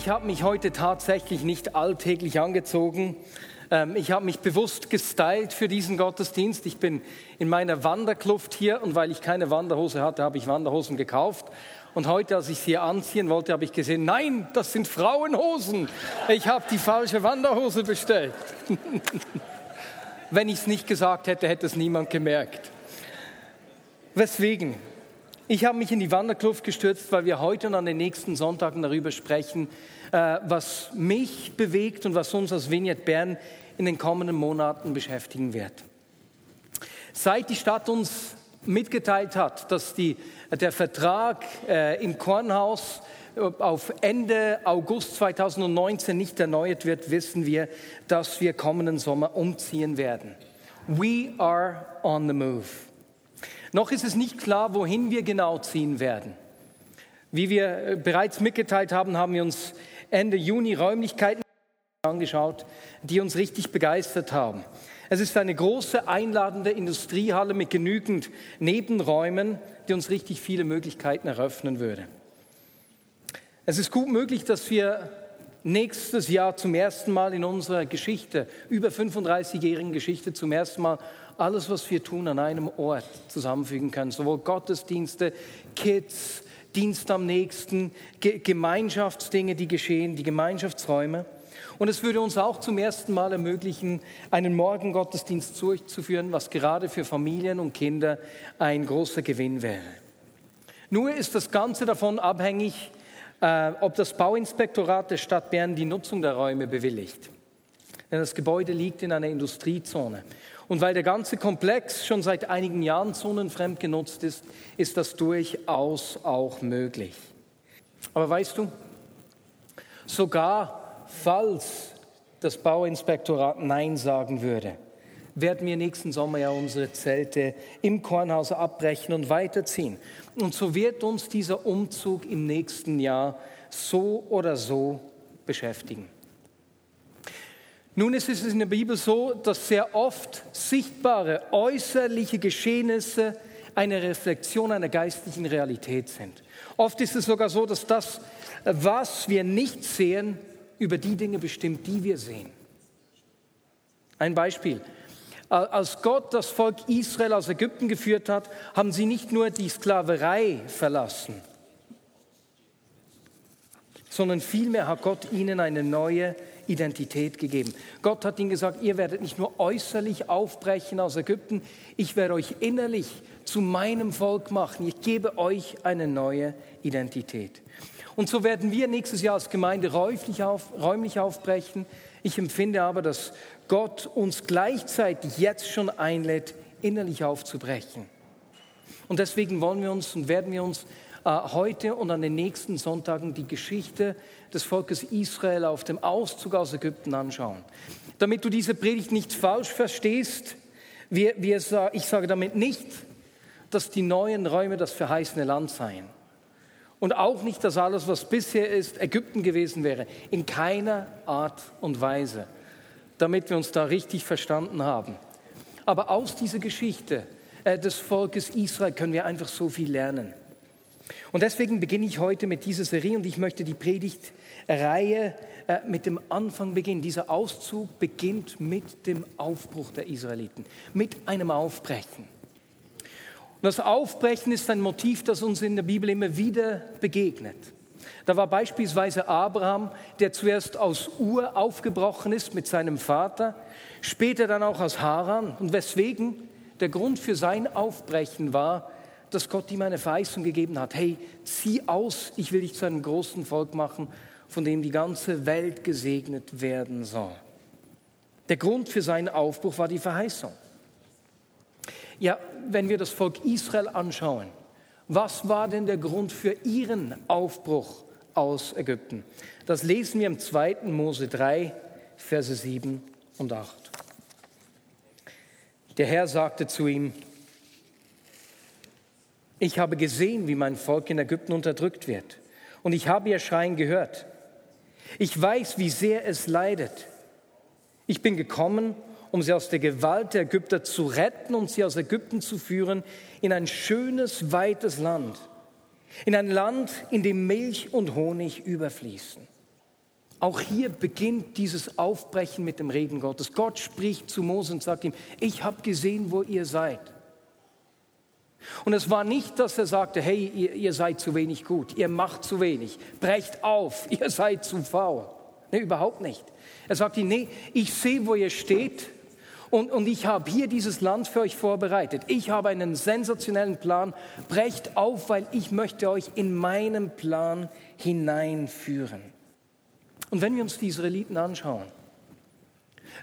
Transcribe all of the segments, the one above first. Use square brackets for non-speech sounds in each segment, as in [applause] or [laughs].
Ich habe mich heute tatsächlich nicht alltäglich angezogen. Ähm, ich habe mich bewusst gestylt für diesen Gottesdienst. Ich bin in meiner Wanderkluft hier und weil ich keine Wanderhose hatte, habe ich Wanderhosen gekauft. Und heute, als ich sie anziehen wollte, habe ich gesehen, nein, das sind Frauenhosen. Ich habe die falsche Wanderhose bestellt. [laughs] Wenn ich es nicht gesagt hätte, hätte es niemand gemerkt. Weswegen? Ich habe mich in die Wanderkluft gestürzt, weil wir heute und an den nächsten Sonntagen darüber sprechen, äh, was mich bewegt und was uns als Vignette Bern in den kommenden Monaten beschäftigen wird. Seit die Stadt uns mitgeteilt hat, dass die, der Vertrag äh, im Kornhaus äh, auf Ende August 2019 nicht erneuert wird, wissen wir, dass wir kommenden Sommer umziehen werden. We are on the move. Noch ist es nicht klar, wohin wir genau ziehen werden. Wie wir äh, bereits mitgeteilt haben, haben wir uns Ende Juni Räumlichkeiten angeschaut, die uns richtig begeistert haben. Es ist eine große einladende Industriehalle mit genügend Nebenräumen, die uns richtig viele Möglichkeiten eröffnen würde. Es ist gut möglich, dass wir nächstes Jahr zum ersten Mal in unserer Geschichte, über 35-jährigen Geschichte, zum ersten Mal alles, was wir tun, an einem Ort zusammenfügen können. Sowohl Gottesdienste, Kids, Dienst am Nächsten, Ge Gemeinschaftsdinge, die geschehen, die Gemeinschaftsräume. Und es würde uns auch zum ersten Mal ermöglichen, einen Morgengottesdienst durchzuführen, was gerade für Familien und Kinder ein großer Gewinn wäre. Nur ist das Ganze davon abhängig, äh, ob das Bauinspektorat der Stadt Bern die Nutzung der Räume bewilligt. Denn das Gebäude liegt in einer Industriezone. Und weil der ganze Komplex schon seit einigen Jahren zonenfremd genutzt ist, ist das durchaus auch möglich. Aber weißt du, sogar falls das Bauinspektorat Nein sagen würde, werden wir nächsten Sommer ja unsere Zelte im Kornhaus abbrechen und weiterziehen. Und so wird uns dieser Umzug im nächsten Jahr so oder so beschäftigen. Nun ist es in der Bibel so, dass sehr oft sichtbare äußerliche Geschehnisse eine Reflexion einer geistlichen Realität sind. Oft ist es sogar so, dass das, was wir nicht sehen, über die Dinge bestimmt, die wir sehen. Ein Beispiel. Als Gott das Volk Israel aus Ägypten geführt hat, haben sie nicht nur die Sklaverei verlassen, sondern vielmehr hat Gott ihnen eine neue Identität gegeben. Gott hat ihnen gesagt, ihr werdet nicht nur äußerlich aufbrechen aus Ägypten, ich werde euch innerlich zu meinem Volk machen. Ich gebe euch eine neue Identität. Und so werden wir nächstes Jahr als Gemeinde räumlich, auf, räumlich aufbrechen. Ich empfinde aber, dass Gott uns gleichzeitig jetzt schon einlädt, innerlich aufzubrechen. Und deswegen wollen wir uns und werden wir uns heute und an den nächsten Sonntagen die Geschichte des Volkes Israel auf dem Auszug aus Ägypten anschauen. Damit du diese Predigt nicht falsch verstehst, wir, wir, ich sage damit nicht, dass die neuen Räume das verheißene Land seien. Und auch nicht, dass alles, was bisher ist, Ägypten gewesen wäre. In keiner Art und Weise. Damit wir uns da richtig verstanden haben. Aber aus dieser Geschichte äh, des Volkes Israel können wir einfach so viel lernen. Und deswegen beginne ich heute mit dieser Serie und ich möchte die Predigtreihe äh, mit dem Anfang beginnen. Dieser Auszug beginnt mit dem Aufbruch der Israeliten, mit einem Aufbrechen. Und das Aufbrechen ist ein Motiv, das uns in der Bibel immer wieder begegnet. Da war beispielsweise Abraham, der zuerst aus Ur aufgebrochen ist mit seinem Vater, später dann auch aus Haran. Und weswegen? Der Grund für sein Aufbrechen war, dass Gott ihm eine Verheißung gegeben hat. Hey, zieh aus, ich will dich zu einem großen Volk machen, von dem die ganze Welt gesegnet werden soll. Der Grund für seinen Aufbruch war die Verheißung. Ja, wenn wir das Volk Israel anschauen, was war denn der Grund für ihren Aufbruch aus Ägypten. Das lesen wir im 2. Mose 3, Verse 7 und 8. Der Herr sagte zu ihm, ich habe gesehen, wie mein Volk in Ägypten unterdrückt wird, und ich habe ihr Schreien gehört. Ich weiß, wie sehr es leidet. Ich bin gekommen, um sie aus der Gewalt der Ägypter zu retten und sie aus Ägypten zu führen in ein schönes, weites Land, in ein Land, in dem Milch und Honig überfließen. Auch hier beginnt dieses Aufbrechen mit dem Reden Gottes. Gott spricht zu Mose und sagt ihm, ich habe gesehen, wo ihr seid. Und es war nicht, dass er sagte, hey, ihr, ihr, seid zu wenig gut, ihr macht zu wenig, brecht auf, [laughs] ihr seid zu faul. Nee, überhaupt nicht. Er sagt ihm, nee, ich sehe, wo ihr steht und, und ich habe hier dieses Land für euch vorbereitet. Ich habe einen sensationellen Plan. Brecht auf, weil ich möchte euch in meinen Plan hineinführen. Und wenn wir uns die Israeliten anschauen,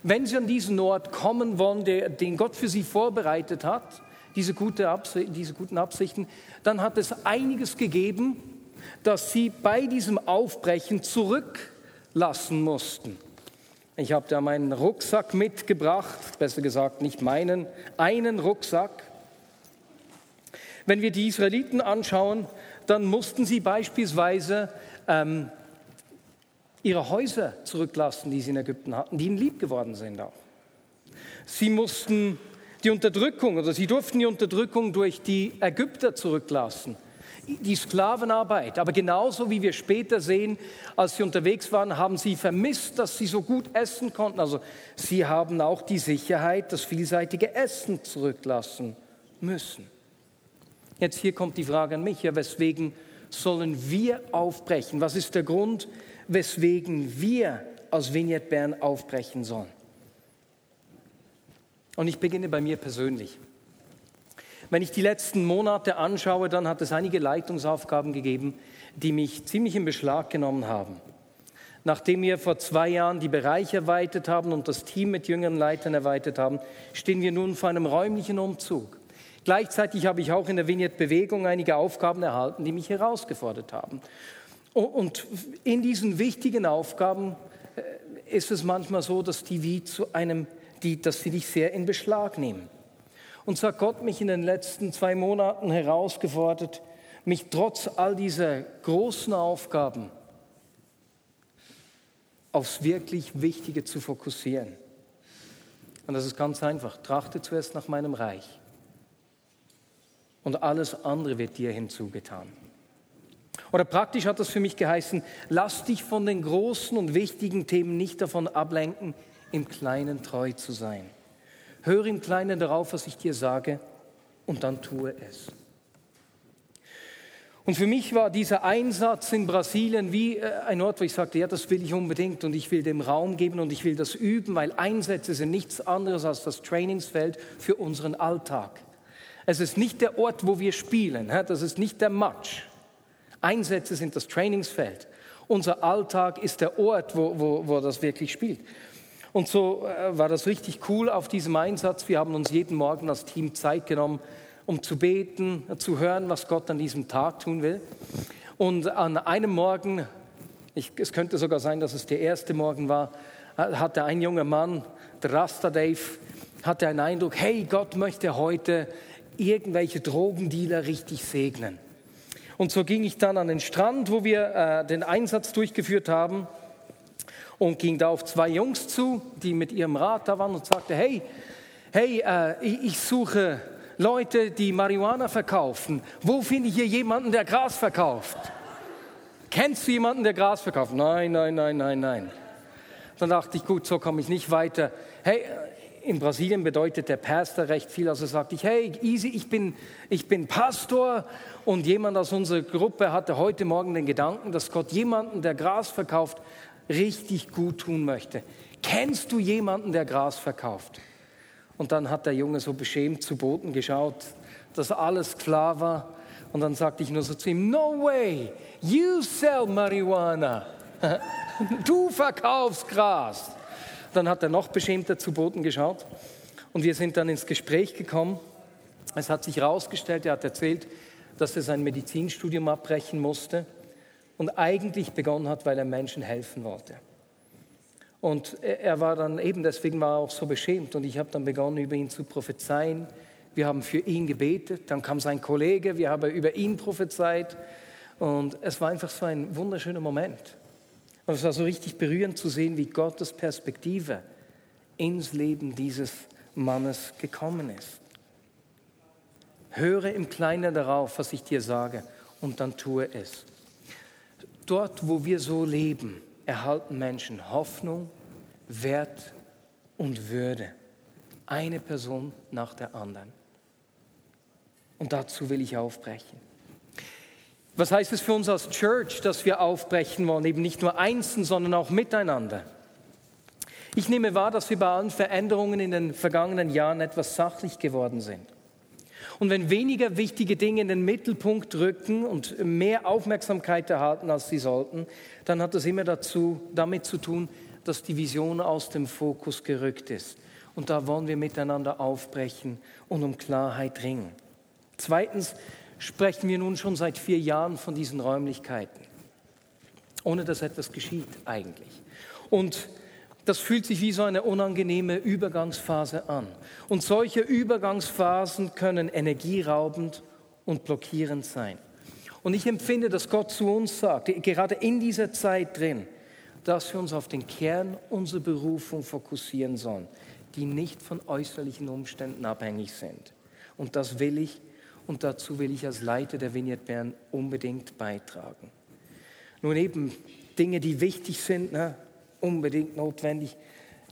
wenn sie an diesen Ort kommen wollen, der, den Gott für sie vorbereitet hat, diese, gute Absicht, diese guten Absichten, dann hat es einiges gegeben, dass sie bei diesem Aufbrechen zurücklassen mussten. Ich habe da meinen Rucksack mitgebracht, besser gesagt nicht meinen, einen Rucksack. Wenn wir die Israeliten anschauen, dann mussten sie beispielsweise ähm, ihre Häuser zurücklassen, die sie in Ägypten hatten, die ihnen lieb geworden sind auch. Sie mussten die Unterdrückung oder sie durften die Unterdrückung durch die Ägypter zurücklassen die Sklavenarbeit. Aber genauso wie wir später sehen, als sie unterwegs waren, haben sie vermisst, dass sie so gut essen konnten. Also sie haben auch die Sicherheit, das vielseitige Essen zurücklassen müssen. Jetzt hier kommt die Frage an mich, ja, weswegen sollen wir aufbrechen? Was ist der Grund, weswegen wir aus Vignette Bern aufbrechen sollen? Und ich beginne bei mir persönlich. Wenn ich die letzten Monate anschaue, dann hat es einige Leitungsaufgaben gegeben, die mich ziemlich in Beschlag genommen haben. Nachdem wir vor zwei Jahren die Bereiche erweitert haben und das Team mit jüngeren Leitern erweitert haben, stehen wir nun vor einem räumlichen Umzug. Gleichzeitig habe ich auch in der Vignette-Bewegung einige Aufgaben erhalten, die mich herausgefordert haben. Und in diesen wichtigen Aufgaben äh, ist es manchmal so, dass die wie zu einem, die, dass sie dich sehr in Beschlag nehmen. Und hat Gott mich in den letzten zwei Monaten herausgefordert, mich trotz all dieser großen Aufgaben aufs wirklich Wichtige zu fokussieren. Und das ist ganz einfach. Trachte zuerst nach meinem Reich. Und alles andere wird dir hinzugetan. Oder praktisch hat das für mich geheißen, lass dich von den großen und wichtigen Themen nicht davon ablenken, im Kleinen treu zu sein. Höre im Kleinen darauf, was ich dir sage, und dann tue es. Und für mich war dieser Einsatz in Brasilien wie äh, ein Ort, wo ich sagte, ja, das will ich unbedingt und ich will dem Raum geben und ich will das üben, weil Einsätze sind nichts anderes als das Trainingsfeld für unseren Alltag. Es ist nicht der Ort, wo wir spielen, das ist nicht der Match. Einsätze sind das Trainingsfeld. Unser Alltag ist der Ort, wo, wo, wo das wirklich spielt. Und so äh, war das richtig cool auf diesem Einsatz. Wir haben uns jeden Morgen als Team Zeit genommen, um zu beten, zu hören, was Gott an diesem Tag tun will. Und an einem Morgen, ich, es könnte sogar sein, dass es der erste Morgen war, hatte ein junger Mann, der Rasta Dave, hatte einen Eindruck, hey, Gott möchte heute irgendwelche Drogendealer richtig segnen. Und so ging ich dann an den Strand, wo wir äh, den Einsatz durchgeführt haben und ging da auf zwei Jungs zu, die mit ihrem Rad da waren und sagte, hey, hey, äh, ich suche Leute, die Marihuana verkaufen. Wo finde ich hier jemanden, der Gras verkauft? Kennst du jemanden, der Gras verkauft? Nein, nein, nein, nein, nein. Dann dachte ich, gut, so komme ich nicht weiter. Hey, in Brasilien bedeutet der Pastor recht viel. Also sagte ich, hey, easy, ich bin, ich bin Pastor und jemand aus unserer Gruppe hatte heute Morgen den Gedanken, dass Gott jemanden, der Gras verkauft, richtig gut tun möchte. Kennst du jemanden, der Gras verkauft? Und dann hat der Junge so beschämt zu Boden geschaut, dass alles klar war. Und dann sagte ich nur so zu ihm, no way, you sell marijuana. [laughs] Du verkaufst Gras. Dann hat er noch beschämter zu Boden geschaut. Und wir sind dann ins Gespräch gekommen. Es hat sich herausgestellt, er hat erzählt, dass er sein Medizinstudium abbrechen musste und eigentlich begonnen hat, weil er Menschen helfen wollte. Und er war dann eben, deswegen war er auch so beschämt und ich habe dann begonnen, über ihn zu prophezeien. Wir haben für ihn gebetet, dann kam sein Kollege, wir haben über ihn prophezeit und es war einfach so ein wunderschöner Moment. Und es war so richtig berührend zu sehen, wie Gottes Perspektive ins Leben dieses Mannes gekommen ist. Höre im Kleinen darauf, was ich dir sage, und dann tue es. Dort, wo wir so leben, erhalten Menschen Hoffnung, Wert und Würde. Eine Person nach der anderen. Und dazu will ich aufbrechen. Was heißt es für uns als Church, dass wir aufbrechen wollen? Eben nicht nur einzeln, sondern auch miteinander. Ich nehme wahr, dass wir bei allen Veränderungen in den vergangenen Jahren etwas sachlich geworden sind. Und wenn weniger wichtige Dinge in den Mittelpunkt rücken und mehr Aufmerksamkeit erhalten, als sie sollten, dann hat das immer dazu, damit zu tun, dass die Vision aus dem Fokus gerückt ist. Und da wollen wir miteinander aufbrechen und um Klarheit ringen. Zweitens sprechen wir nun schon seit vier Jahren von diesen Räumlichkeiten, ohne dass etwas geschieht eigentlich. Und das fühlt sich wie so eine unangenehme Übergangsphase an. Und solche Übergangsphasen können energieraubend und blockierend sein. Und ich empfinde, dass Gott zu uns sagt, gerade in dieser Zeit drin, dass wir uns auf den Kern unserer Berufung fokussieren sollen, die nicht von äußerlichen Umständen abhängig sind. Und das will ich und dazu will ich als Leiter der Vineyard Bern unbedingt beitragen. Nun eben Dinge, die wichtig sind, ne, unbedingt notwendig.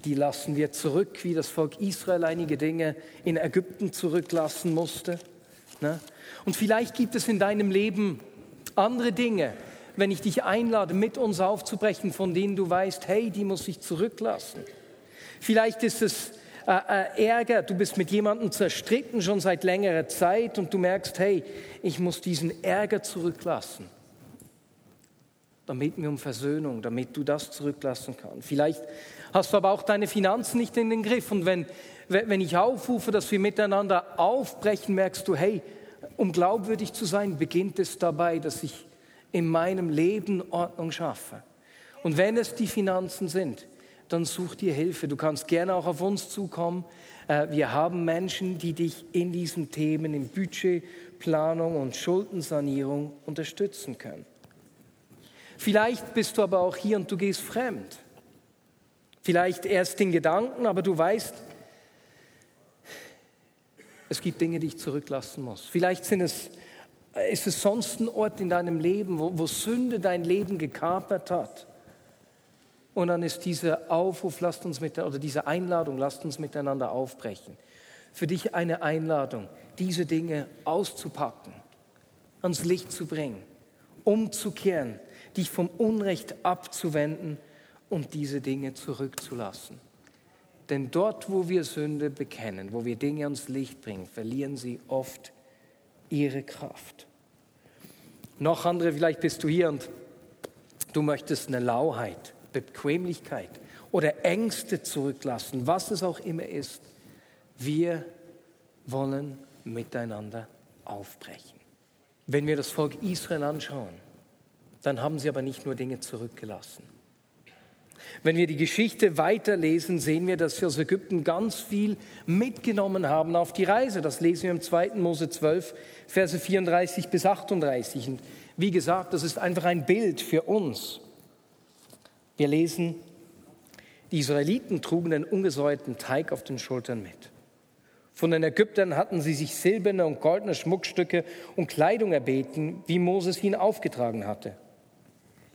Die lassen wir zurück, wie das Volk Israel einige Dinge in Ägypten zurücklassen musste. Ne? Und vielleicht gibt es in deinem Leben andere Dinge, wenn ich dich einlade, mit uns aufzubrechen, von denen du weißt, hey, die muss ich zurücklassen. Vielleicht ist es äh, äh, Ärger, du bist mit jemandem zerstritten schon seit längerer Zeit und du merkst, hey, ich muss diesen Ärger zurücklassen damit wir um Versöhnung, damit du das zurücklassen kannst. Vielleicht hast du aber auch deine Finanzen nicht in den Griff. Und wenn, wenn ich aufrufe, dass wir miteinander aufbrechen, merkst du, hey, um glaubwürdig zu sein, beginnt es dabei, dass ich in meinem Leben Ordnung schaffe. Und wenn es die Finanzen sind, dann such dir Hilfe. Du kannst gerne auch auf uns zukommen. Äh, wir haben Menschen, die dich in diesen Themen, in Budgetplanung und Schuldensanierung unterstützen können. Vielleicht bist du aber auch hier und du gehst fremd. Vielleicht erst in Gedanken, aber du weißt, es gibt Dinge, die ich zurücklassen muss. Vielleicht sind es, ist es sonst ein Ort in deinem Leben, wo, wo Sünde dein Leben gekapert hat. Und dann ist dieser Aufruf, lasst uns mit, oder diese Einladung, lasst uns miteinander aufbrechen. Für dich eine Einladung, diese Dinge auszupacken, ans Licht zu bringen, umzukehren, dich vom Unrecht abzuwenden und diese Dinge zurückzulassen. Denn dort, wo wir Sünde bekennen, wo wir Dinge ans Licht bringen, verlieren sie oft ihre Kraft. Noch andere, vielleicht bist du hier und du möchtest eine Lauheit, Bequemlichkeit oder Ängste zurücklassen, was es auch immer ist. Wir wollen miteinander aufbrechen. Wenn wir das Volk Israel anschauen, dann haben sie aber nicht nur Dinge zurückgelassen. Wenn wir die Geschichte weiterlesen, sehen wir, dass sie aus Ägypten ganz viel mitgenommen haben auf die Reise. Das lesen wir im 2. Mose 12, Verse 34 bis 38. Und wie gesagt, das ist einfach ein Bild für uns. Wir lesen, die Israeliten trugen den ungesäuerten Teig auf den Schultern mit. Von den Ägyptern hatten sie sich silberne und goldene Schmuckstücke und Kleidung erbeten, wie Moses ihnen aufgetragen hatte.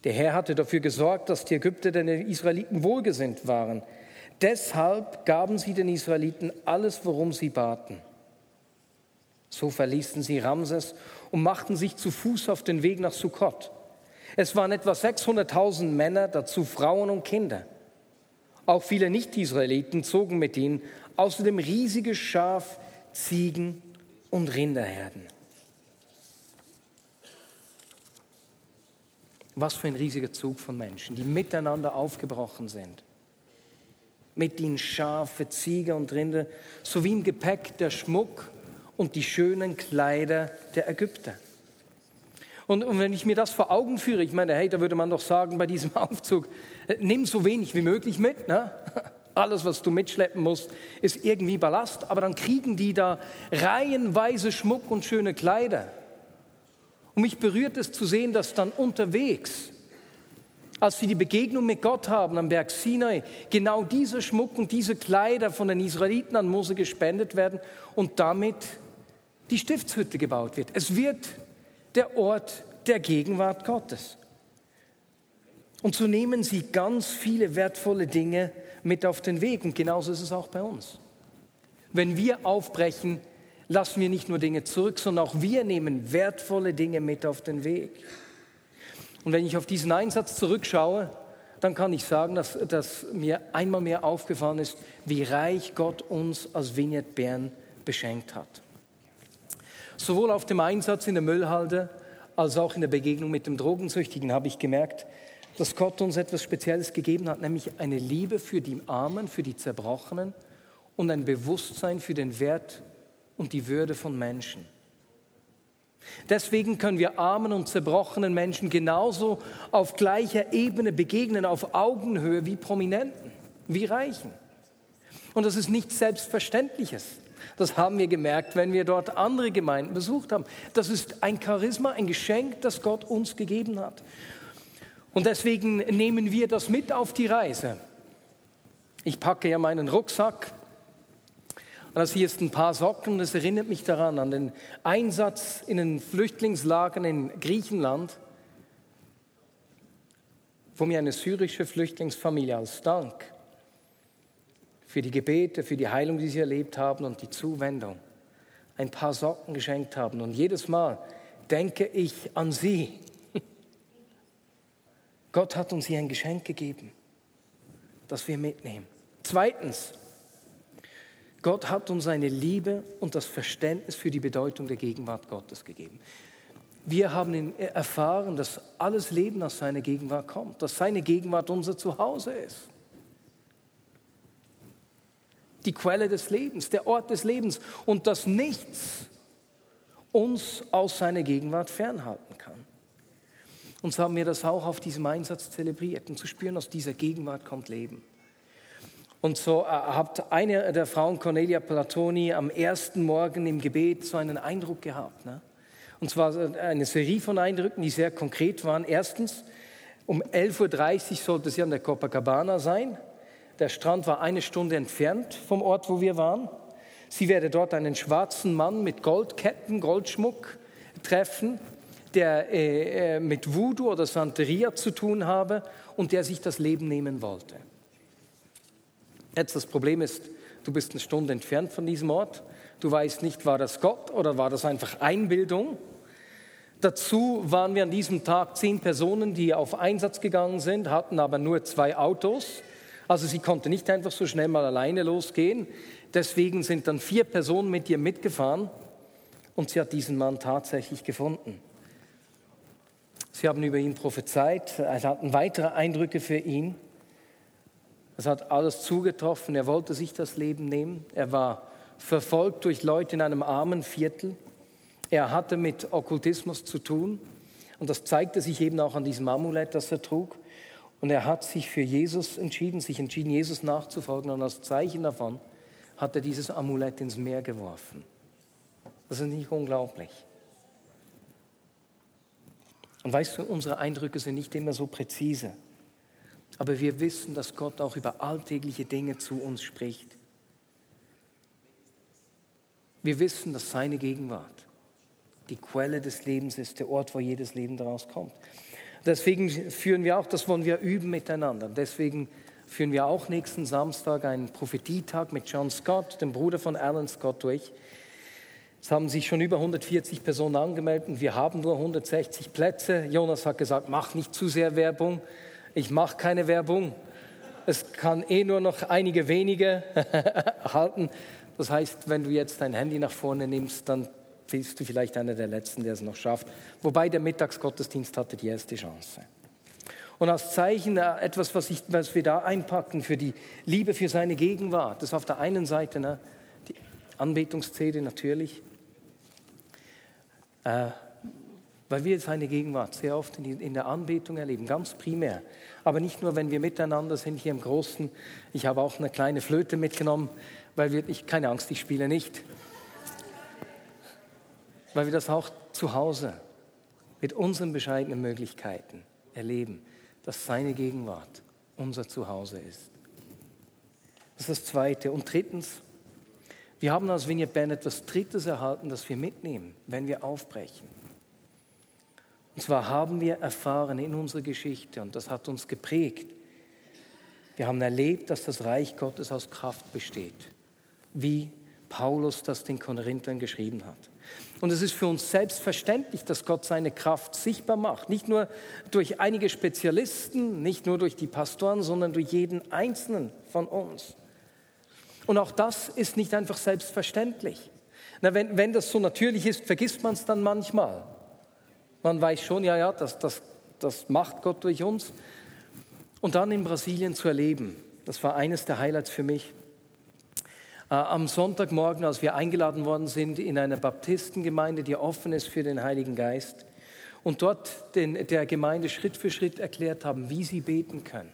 Der Herr hatte dafür gesorgt, dass die Ägypter den Israeliten wohlgesinnt waren. Deshalb gaben sie den Israeliten alles, worum sie baten. So verließen sie Ramses und machten sich zu Fuß auf den Weg nach Sukkot. Es waren etwa 600.000 Männer, dazu Frauen und Kinder. Auch viele Nicht-Israeliten zogen mit ihnen, außerdem riesige Schaf, Ziegen und Rinderherden. Was für ein riesiger Zug von Menschen, die miteinander aufgebrochen sind. Mit ihnen Schafe, Ziege und Rinder, sowie im Gepäck der Schmuck und die schönen Kleider der Ägypter. Und, und, wenn ich mir das vor Augen führe, ich meine, hey, da würde man doch sagen bei diesem [laughs] Aufzug, äh, nimm so wenig wie möglich mit. Ne? [laughs] Alles, was du mitschleppen musst, ist irgendwie Ballast. Aber dann kriegen die da reihenweise Schmuck und schöne Kleider. Und mich berührt es zu sehen, dass dann unterwegs, als sie die Begegnung mit Gott haben am Berg Sinai, genau dieser Schmuck und diese Kleider von den Israeliten an Mose gespendet werden und damit die Stiftshütte gebaut wird. Es wird der Ort der Gegenwart Gottes. Und so nehmen sie ganz viele wertvolle Dinge mit auf den Weg. Und genauso ist es auch bei uns. Wenn wir aufbrechen, lassen wir nicht nur Dinge zurück, sondern auch wir nehmen wertvolle Dinge mit auf den Weg. Und wenn ich auf diesen Einsatz zurückschaue, dann kann ich sagen, dass, dass mir einmal mehr aufgefallen ist, wie reich Gott uns als Vignette Bern beschenkt hat. Sowohl auf dem Einsatz in der Müllhalde als auch in der Begegnung mit dem Drogensüchtigen habe ich gemerkt, dass Gott uns etwas Spezielles gegeben hat, nämlich eine Liebe für die Armen, für die Zerbrochenen und ein Bewusstsein für den Wert und die Würde von Menschen. Deswegen können wir armen und zerbrochenen Menschen genauso auf gleicher Ebene begegnen, auf Augenhöhe wie Prominenten, wie Reichen. Und das ist nichts Selbstverständliches. Das haben wir gemerkt, wenn wir dort andere Gemeinden besucht haben. Das ist ein Charisma, ein Geschenk, das Gott uns gegeben hat. Und deswegen nehmen wir das mit auf die Reise. Ich packe ja meinen Rucksack. Und das hier ist ein paar Socken. Das erinnert mich daran, an den Einsatz in den Flüchtlingslagern in Griechenland, wo mir eine syrische Flüchtlingsfamilie als Dank für die Gebete, für die Heilung, die sie erlebt haben und die Zuwendung ein paar Socken geschenkt haben. Und jedes Mal denke ich an sie. [laughs] Gott hat uns hier ein Geschenk gegeben, das wir mitnehmen. Zweitens, Gott hat uns seine Liebe und das Verständnis für die Bedeutung der Gegenwart Gottes gegeben. Wir haben erfahren, dass alles Leben aus seiner Gegenwart kommt, dass seine Gegenwart unser Zuhause ist die Quelle des Lebens, der Ort des Lebens und dass nichts uns aus seiner Gegenwart fernhalten kann. Und so haben wir das auch auf diesem Einsatz zelebriert und zu spüren, aus dieser Gegenwart kommt Leben. Und so äh, hat eine der Frauen, Cornelia Platoni, am ersten Morgen im Gebet so einen Eindruck gehabt. Ne? Und zwar eine Serie von Eindrücken, die sehr konkret waren. Erstens, um 11.30 Uhr sollte sie an der Copacabana sein. Der Strand war eine Stunde entfernt vom Ort, wo wir waren. Sie werde dort einen schwarzen Mann mit Goldketten, Goldschmuck treffen, der äh, äh, mit Voodoo oder Santeria zu tun habe und der sich das Leben nehmen wollte. Jetzt das Problem ist, du bist eine Stunde entfernt von diesem Ort. Du weißt nicht, war das Gott oder war das einfach Einbildung? Dazu waren wir an diesem Tag zehn Personen, die auf Einsatz gegangen sind, hatten aber nur zwei Autos. Also sie konnte nicht einfach so schnell mal alleine losgehen. Deswegen sind dann vier Personen mit ihr mitgefahren und sie hat diesen Mann tatsächlich gefunden. Sie haben über ihn prophezeit, es hatten weitere Eindrücke für ihn. Es hat alles zugetroffen, er wollte sich das Leben nehmen. Er war verfolgt durch Leute in einem armen Viertel. Er hatte mit Okkultismus zu tun und das zeigte sich eben auch an diesem Amulett, das er trug. Und er hat sich für Jesus entschieden, sich entschieden, Jesus nachzufolgen. Und als Zeichen davon hat er dieses Amulett ins Meer geworfen. Das ist nicht unglaublich. Und weißt du, unsere Eindrücke sind nicht immer so präzise. Aber wir wissen, dass Gott auch über alltägliche Dinge zu uns spricht. Wir wissen, dass seine Gegenwart die Quelle des Lebens ist, der Ort, wo jedes Leben daraus kommt. Deswegen führen wir auch, das wollen wir üben miteinander. Deswegen führen wir auch nächsten Samstag einen Prophetietag mit John Scott, dem Bruder von Alan Scott, durch. Es haben sich schon über 140 Personen angemeldet und wir haben nur 160 Plätze. Jonas hat gesagt, mach nicht zu sehr Werbung. Ich mache keine Werbung. Es kann eh nur noch einige wenige [laughs] halten. Das heißt, wenn du jetzt dein Handy nach vorne nimmst, dann bist du vielleicht einer der Letzten, der es noch schafft. Wobei der Mittagsgottesdienst hatte die erste Chance. Und als Zeichen äh, etwas, was, ich, was wir da einpacken für die Liebe für seine Gegenwart, das ist auf der einen Seite ne, die Anbetungsszene natürlich. Äh, weil wir seine Gegenwart sehr oft in der Anbetung erleben, ganz primär. Aber nicht nur, wenn wir miteinander sind hier im Großen. Ich habe auch eine kleine Flöte mitgenommen, weil wir, ich, keine Angst, ich spiele nicht. Weil wir das auch zu Hause mit unseren bescheidenen Möglichkeiten erleben, dass seine Gegenwart unser Zuhause ist. Das ist das Zweite. Und drittens, wir haben als Vineyard Band etwas Drittes erhalten, das wir mitnehmen, wenn wir aufbrechen. Und zwar haben wir erfahren in unserer Geschichte, und das hat uns geprägt, wir haben erlebt, dass das Reich Gottes aus Kraft besteht, wie Paulus das den Korinthern geschrieben hat. Und es ist für uns selbstverständlich, dass Gott seine Kraft sichtbar macht. Nicht nur durch einige Spezialisten, nicht nur durch die Pastoren, sondern durch jeden Einzelnen von uns. Und auch das ist nicht einfach selbstverständlich. Na, wenn, wenn das so natürlich ist, vergisst man es dann manchmal. Man weiß schon, ja, ja, das, das, das macht Gott durch uns. Und dann in Brasilien zu erleben, das war eines der Highlights für mich. Äh, am Sonntagmorgen, als wir eingeladen worden sind in eine Baptistengemeinde, die offen ist für den Heiligen Geist, und dort den, der Gemeinde Schritt für Schritt erklärt haben, wie sie beten können.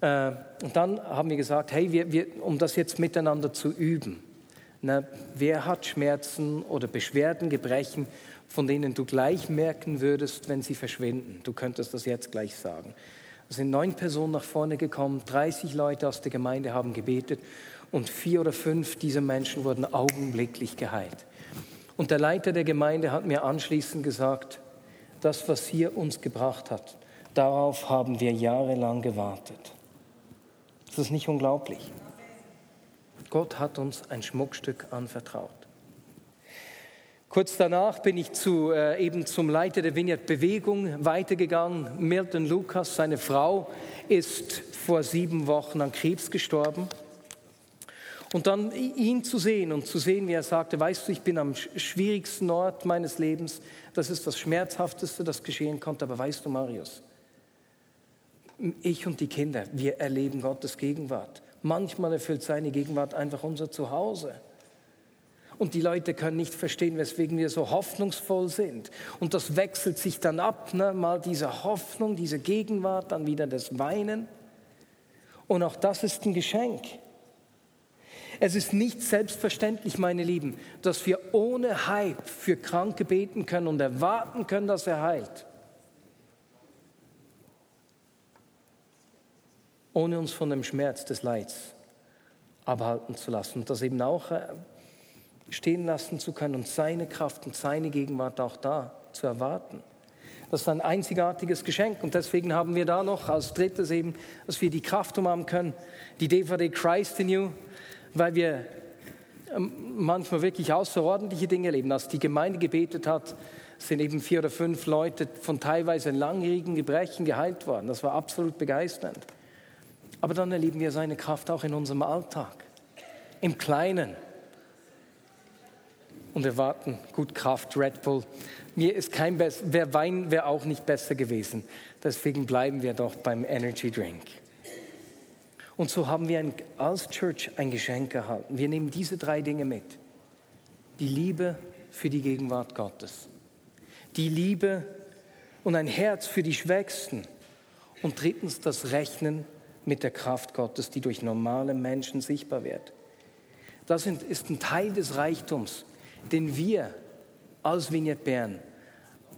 Äh, und dann haben wir gesagt, hey, wir, wir, um das jetzt miteinander zu üben, na, wer hat Schmerzen oder Beschwerden, Gebrechen, von denen du gleich merken würdest, wenn sie verschwinden? Du könntest das jetzt gleich sagen. Es sind neun Personen nach vorne gekommen, 30 Leute aus der Gemeinde haben gebetet und vier oder fünf dieser Menschen wurden augenblicklich geheilt. Und der Leiter der Gemeinde hat mir anschließend gesagt, das, was hier uns gebracht hat, darauf haben wir jahrelang gewartet. Ist das nicht unglaublich? Gott hat uns ein Schmuckstück anvertraut. Kurz danach bin ich zu, äh, eben zum Leiter der Vineyard Bewegung weitergegangen. Milton Lucas, seine Frau, ist vor sieben Wochen an Krebs gestorben. Und dann ihn zu sehen und zu sehen, wie er sagte, weißt du, ich bin am schwierigsten Ort meines Lebens, das ist das Schmerzhafteste, das geschehen konnte, aber weißt du, Marius, ich und die Kinder, wir erleben Gottes Gegenwart. Manchmal erfüllt seine Gegenwart einfach unser Zuhause. Und die Leute können nicht verstehen, weswegen wir so hoffnungsvoll sind. Und das wechselt sich dann ab, ne? mal diese Hoffnung, diese Gegenwart, dann wieder das Weinen. Und auch das ist ein Geschenk. Es ist nicht selbstverständlich, meine Lieben, dass wir ohne Hype für Kranke beten können und erwarten können, dass er heilt. ohne uns von dem Schmerz des Leids abhalten zu lassen und das eben auch äh, stehen lassen zu können und seine Kraft und seine Gegenwart auch da zu erwarten. Das ist ein einzigartiges Geschenk und deswegen haben wir da noch als drittes eben, dass wir die Kraft umarmen können, die DVD Christ in You, weil wir ähm, manchmal wirklich außerordentliche Dinge erleben. Als die Gemeinde gebetet hat, sind eben vier oder fünf Leute von teilweise langjährigen Gebrechen geheilt worden. Das war absolut begeisternd. Aber dann erleben wir seine Kraft auch in unserem Alltag, im Kleinen. Und wir warten, gut, Kraft, Red Bull. Mir ist kein besser, wer Wein wäre auch nicht besser gewesen. Deswegen bleiben wir doch beim Energy Drink. Und so haben wir ein, als Church ein Geschenk erhalten. Wir nehmen diese drei Dinge mit. Die Liebe für die Gegenwart Gottes. Die Liebe und ein Herz für die Schwächsten. Und drittens das Rechnen mit der Kraft Gottes, die durch normale Menschen sichtbar wird. Das ist ein Teil des Reichtums, den wir als Vignette Bern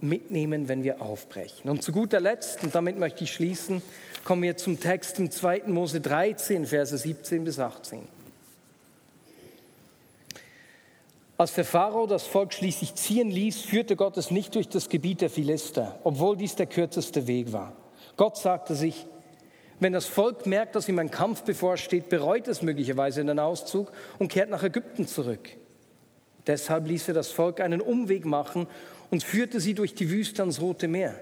mitnehmen, wenn wir aufbrechen. Und zu guter Letzt, und damit möchte ich schließen, kommen wir zum Text im 2. Mose 13, Verse 17 bis 18. Als der Pharao das Volk schließlich ziehen ließ, führte Gott es nicht durch das Gebiet der Philister, obwohl dies der kürzeste Weg war. Gott sagte sich, wenn das Volk merkt, dass ihm ein Kampf bevorsteht, bereut es möglicherweise den Auszug und kehrt nach Ägypten zurück. Deshalb ließ er das Volk einen Umweg machen und führte sie durch die Wüste ans Rote Meer.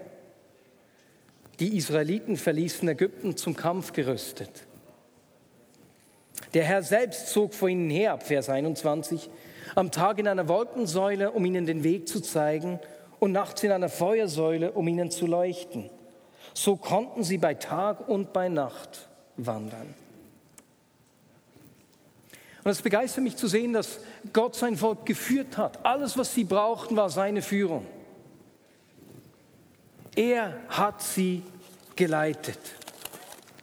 Die Israeliten verließen Ägypten zum Kampf gerüstet. Der Herr selbst zog vor ihnen her, ab Vers 21, am Tag in einer Wolkensäule, um ihnen den Weg zu zeigen, und nachts in einer Feuersäule, um ihnen zu leuchten. So konnten sie bei Tag und bei Nacht wandern. Und es begeistert mich zu sehen, dass Gott sein Volk geführt hat. Alles, was sie brauchten, war seine Führung. Er hat sie geleitet.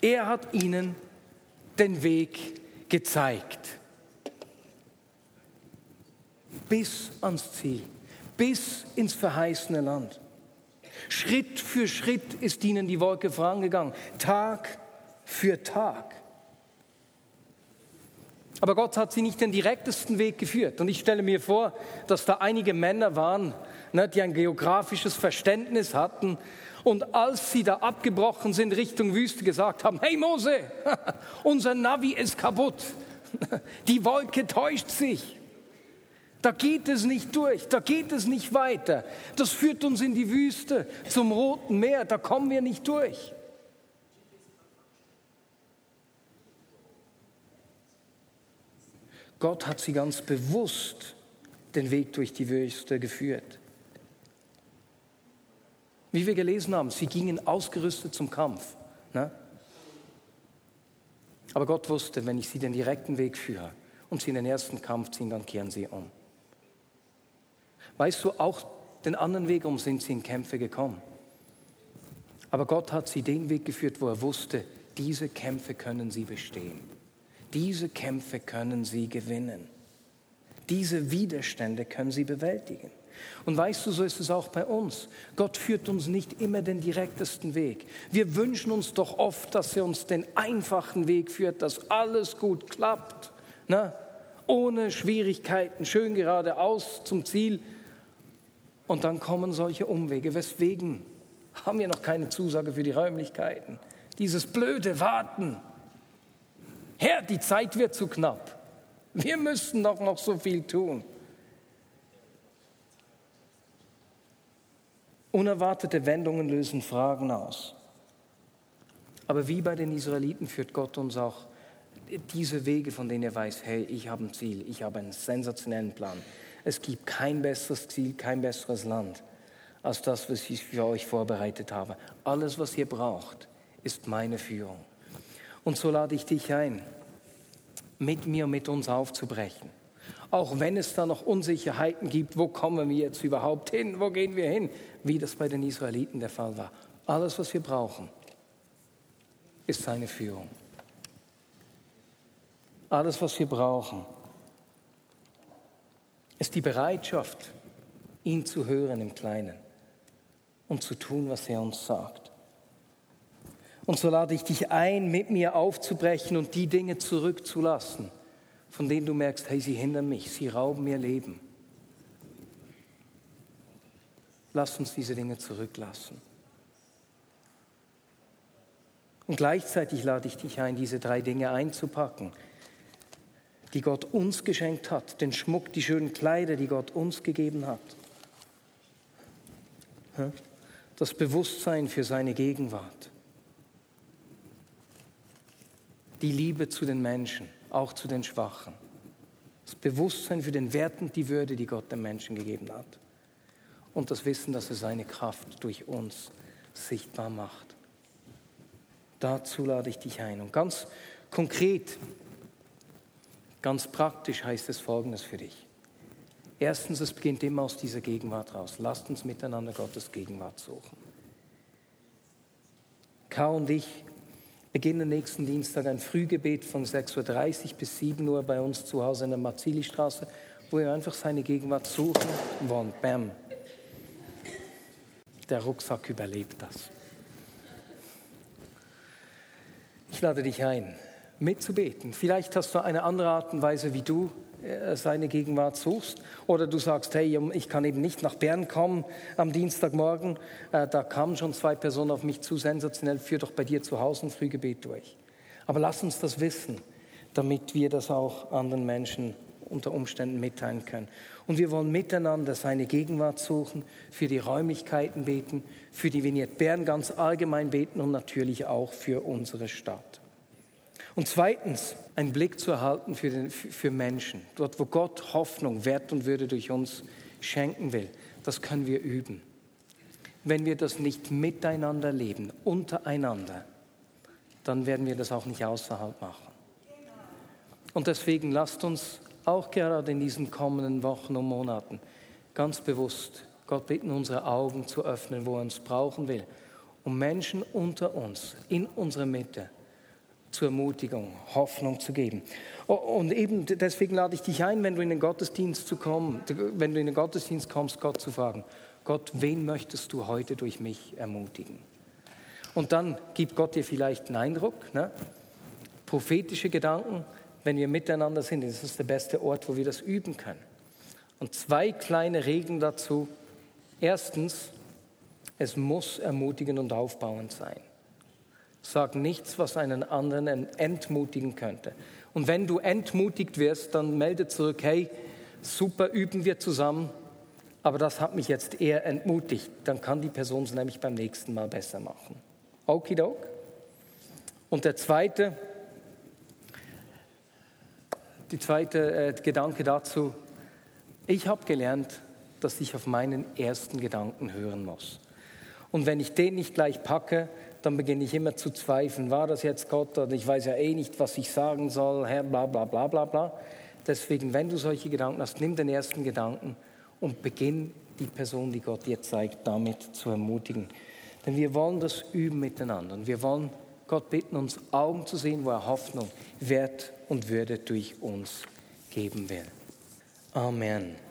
Er hat ihnen den Weg gezeigt. Bis ans Ziel, bis ins verheißene Land. Schritt für Schritt ist ihnen die Wolke vorangegangen, Tag für Tag. Aber Gott hat sie nicht den direktesten Weg geführt. Und ich stelle mir vor, dass da einige Männer waren, ne, die ein geografisches Verständnis hatten. Und als sie da abgebrochen sind Richtung Wüste, gesagt haben, hey Mose, [laughs] unser Navi ist kaputt. [laughs] Die Wolke täuscht sich. Da geht es nicht durch, da geht es nicht weiter. Das führt uns in die Wüste, zum Roten Meer, da kommen wir nicht durch. Gott hat sie ganz bewusst den Weg durch die Wüste geführt. Wie wir gelesen haben, sie gingen ausgerüstet zum Kampf. Ne? Aber Gott wusste, wenn ich sie den direkten Weg führe und sie in den ersten Kampf ziehen, dann kehren sie um. Weißt du, auch den anderen Weg um sind sie in Kämpfe gekommen. Aber Gott hat sie den Weg geführt, wo er wusste, diese Kämpfe können sie bestehen. Diese Kämpfe können sie gewinnen. Diese Widerstände können sie bewältigen. Und weißt du, so ist es auch bei uns. Gott führt uns nicht immer den direktesten Weg. Wir wünschen uns doch oft, dass er uns den einfachen Weg führt, dass alles gut klappt. Ne? Ohne Schwierigkeiten, schön geradeaus zum Ziel. Und dann kommen solche Umwege. Weswegen haben wir noch keine Zusage für die Räumlichkeiten? Dieses blöde Warten. Herr, die Zeit wird zu knapp. Wir müssen doch noch so viel tun. Unerwartete Wendungen lösen Fragen aus. Aber wie bei den Israeliten führt Gott uns auch diese Wege, von denen er weiß, hey, ich habe ein Ziel, ich habe einen sensationellen Plan. Es gibt kein besseres Ziel, kein besseres Land als das, was ich für euch vorbereitet habe. Alles, was ihr braucht, ist meine Führung. Und so lade ich dich ein, mit mir, mit uns aufzubrechen. Auch wenn es da noch Unsicherheiten gibt, wo kommen wir jetzt überhaupt hin, wo gehen wir hin, wie das bei den Israeliten der Fall war. Alles, was wir brauchen, ist seine Führung. Alles, was wir brauchen, ist die Bereitschaft, ihn zu hören im Kleinen und zu tun, was er uns sagt. Und so lade ich dich ein, mit mir aufzubrechen und die Dinge zurückzulassen, von denen du merkst, hey, sie hindern mich, sie rauben mir Leben. Lass uns diese Dinge zurücklassen. Und gleichzeitig lade ich dich ein, diese drei Dinge einzupacken, die Gott uns geschenkt hat, den Schmuck, die schönen Kleider, die Gott uns gegeben hat. Das Bewusstsein für seine Gegenwart die Liebe zu den Menschen, auch zu den Schwachen. Das Bewusstsein für den Wert und die Würde, die Gott dem Menschen gegeben hat. Und das Wissen, dass er seine Kraft durch uns sichtbar macht. Dazu lade ich dich ein. Und ganz konkret, ganz praktisch heißt es Folgendes für dich. Erstens, es beginnt immer aus dieser Gegenwart raus. Lasst uns miteinander Gottes Gegenwart suchen. K und ich beginnen nächsten Dienstag ein Frühgebet von 6.30 Uhr bis 7 Uhr bei uns zu Hause in der Marzili-Straße, wo wir einfach seine Gegenwart suchen wollen. Bam. Der Rucksack überlebt das. Ich lade dich ein, mitzubeten. Vielleicht hast du eine andere Art und Weise, wie du seine Gegenwart suchst. Oder du sagst, hey, ich kann eben nicht nach Bern kommen am Dienstagmorgen. Äh, da kamen schon zwei Personen auf mich zu, sensationell, führ doch bei dir zu Hause ein Frühgebet durch. Aber lass uns das wissen, damit wir das auch anderen Menschen unter Umständen mitteilen können. Und wir wollen miteinander seine Gegenwart suchen, für die Räumlichkeiten beten, für die Vignette Bern ganz allgemein beten und natürlich auch für unsere Stadt. Und zweitens, einen Blick zu erhalten für, den, für Menschen. Dort, wo Gott Hoffnung, Wert und Würde durch uns schenken will, das können wir üben. Wenn wir das nicht miteinander leben, untereinander, dann werden wir das auch nicht außerhalb machen. Und deswegen lasst uns auch gerade in diesen kommenden Wochen und Monaten ganz bewusst Gott bitten, unsere Augen zu öffnen, wo er uns brauchen will, um Menschen unter uns, in unserer Mitte, zur Ermutigung, Hoffnung zu geben. Und eben deswegen lade ich dich ein, wenn du in den Gottesdienst zu kommen, wenn du in den Gottesdienst kommst, Gott zu fragen, Gott, wen möchtest du heute durch mich ermutigen? Und dann gibt Gott dir vielleicht einen Eindruck, ne? prophetische Gedanken, wenn wir miteinander sind, ist der beste Ort, wo wir das üben können. Und zwei kleine Regeln dazu. Erstens, es muss ermutigend und aufbauend sein. Sag nichts, was einen anderen entmutigen könnte. Und wenn du entmutigt wirst, dann melde zurück, hey, super, üben wir zusammen, aber das hat mich jetzt eher entmutigt. Dann kann die Person es nämlich beim nächsten Mal besser machen. Okidok. Und der zweite, die zweite äh, Gedanke dazu, ich habe gelernt, dass ich auf meinen ersten Gedanken hören muss. Und wenn ich den nicht gleich packe, dann beginne ich immer zu zweifeln, war das jetzt Gott oder ich weiß ja eh nicht, was ich sagen soll, Herr, bla bla bla bla bla. Deswegen, wenn du solche Gedanken hast, nimm den ersten Gedanken und beginn die Person, die Gott dir zeigt, damit zu ermutigen. Denn wir wollen das üben miteinander. Und wir wollen Gott bitten, uns Augen zu sehen, wo er Hoffnung, Wert und Würde durch uns geben will. Amen.